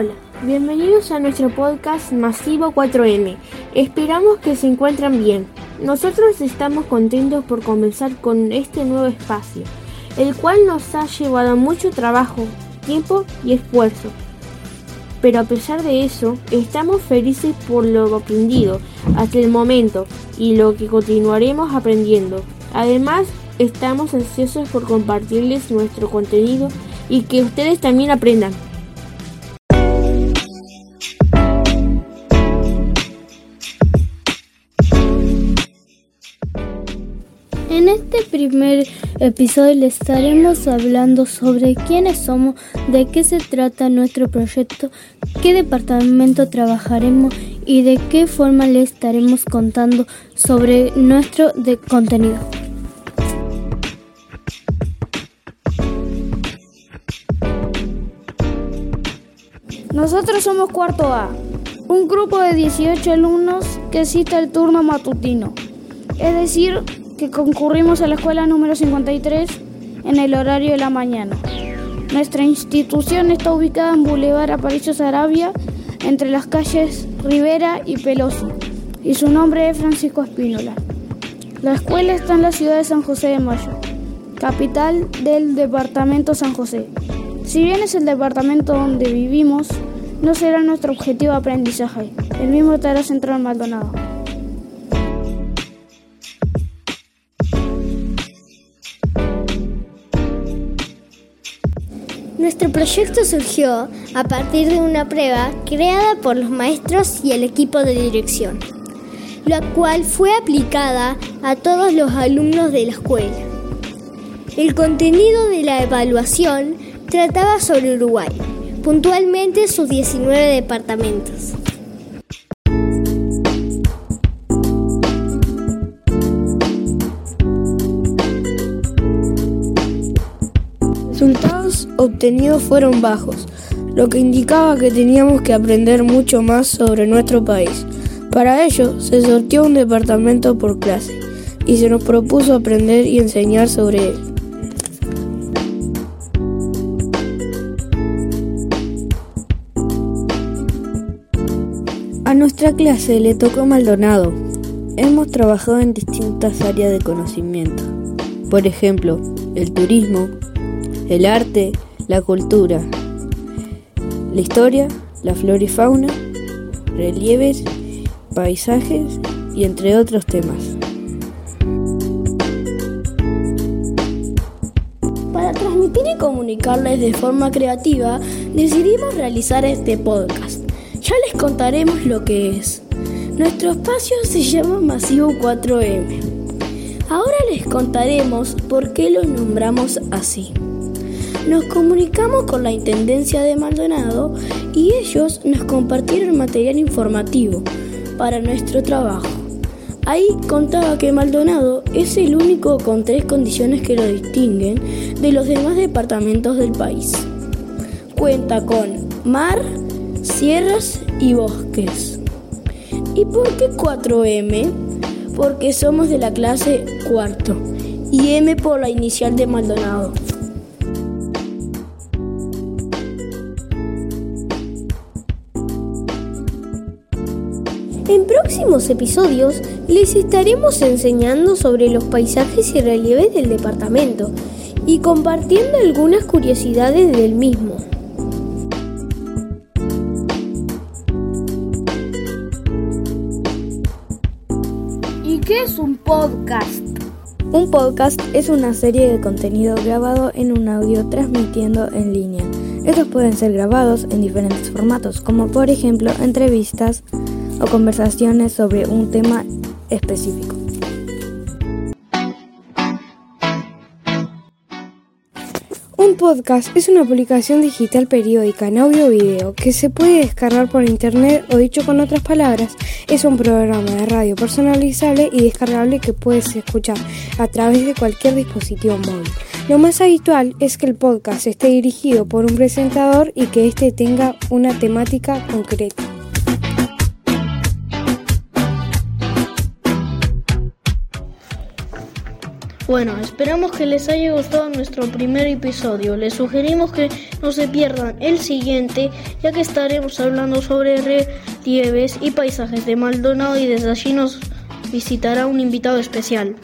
Hola, bienvenidos a nuestro podcast Masivo 4M. Esperamos que se encuentren bien. Nosotros estamos contentos por comenzar con este nuevo espacio, el cual nos ha llevado mucho trabajo, tiempo y esfuerzo. Pero a pesar de eso, estamos felices por lo aprendido hasta el momento y lo que continuaremos aprendiendo. Además, estamos ansiosos por compartirles nuestro contenido y que ustedes también aprendan. En este primer episodio le estaremos hablando sobre quiénes somos, de qué se trata nuestro proyecto, qué departamento trabajaremos y de qué forma le estaremos contando sobre nuestro de contenido. Nosotros somos cuarto A, un grupo de 18 alumnos que cita el turno matutino, es decir, que concurrimos a la escuela número 53 en el horario de la mañana. Nuestra institución está ubicada en Boulevard Aparicio Sarabia, entre las calles Rivera y Pelosi, y su nombre es Francisco Espínola. La escuela está en la ciudad de San José de Mayo, capital del departamento San José. Si bien es el departamento donde vivimos, no será nuestro objetivo de aprendizaje. El mismo estará centrado en Maldonado. Nuestro proyecto surgió a partir de una prueba creada por los maestros y el equipo de dirección, la cual fue aplicada a todos los alumnos de la escuela. El contenido de la evaluación trataba sobre Uruguay, puntualmente sus 19 departamentos. Obtenidos fueron bajos, lo que indicaba que teníamos que aprender mucho más sobre nuestro país. Para ello, se sortió un departamento por clase y se nos propuso aprender y enseñar sobre él. A nuestra clase le tocó Maldonado. Hemos trabajado en distintas áreas de conocimiento. Por ejemplo, el turismo, el arte, la cultura, la historia, la flora y fauna, relieves, paisajes y entre otros temas. Para transmitir y comunicarles de forma creativa, decidimos realizar este podcast. Ya les contaremos lo que es. Nuestro espacio se llama Masivo 4M. Ahora les contaremos por qué lo nombramos así. Nos comunicamos con la Intendencia de Maldonado y ellos nos compartieron material informativo para nuestro trabajo. Ahí contaba que Maldonado es el único con tres condiciones que lo distinguen de los demás departamentos del país. Cuenta con mar, sierras y bosques. ¿Y por qué 4M? Porque somos de la clase cuarto y M por la inicial de Maldonado. En próximos episodios les estaremos enseñando sobre los paisajes y relieves del departamento y compartiendo algunas curiosidades del mismo. ¿Y qué es un podcast? Un podcast es una serie de contenido grabado en un audio transmitiendo en línea. Estos pueden ser grabados en diferentes formatos, como por ejemplo entrevistas o conversaciones sobre un tema específico. Un podcast es una publicación digital periódica en audio o video que se puede descargar por internet o dicho con otras palabras, es un programa de radio personalizable y descargable que puedes escuchar a través de cualquier dispositivo móvil. Lo más habitual es que el podcast esté dirigido por un presentador y que éste tenga una temática concreta. Bueno, esperamos que les haya gustado nuestro primer episodio. Les sugerimos que no se pierdan el siguiente, ya que estaremos hablando sobre relieves y paisajes de Maldonado y desde allí nos visitará un invitado especial.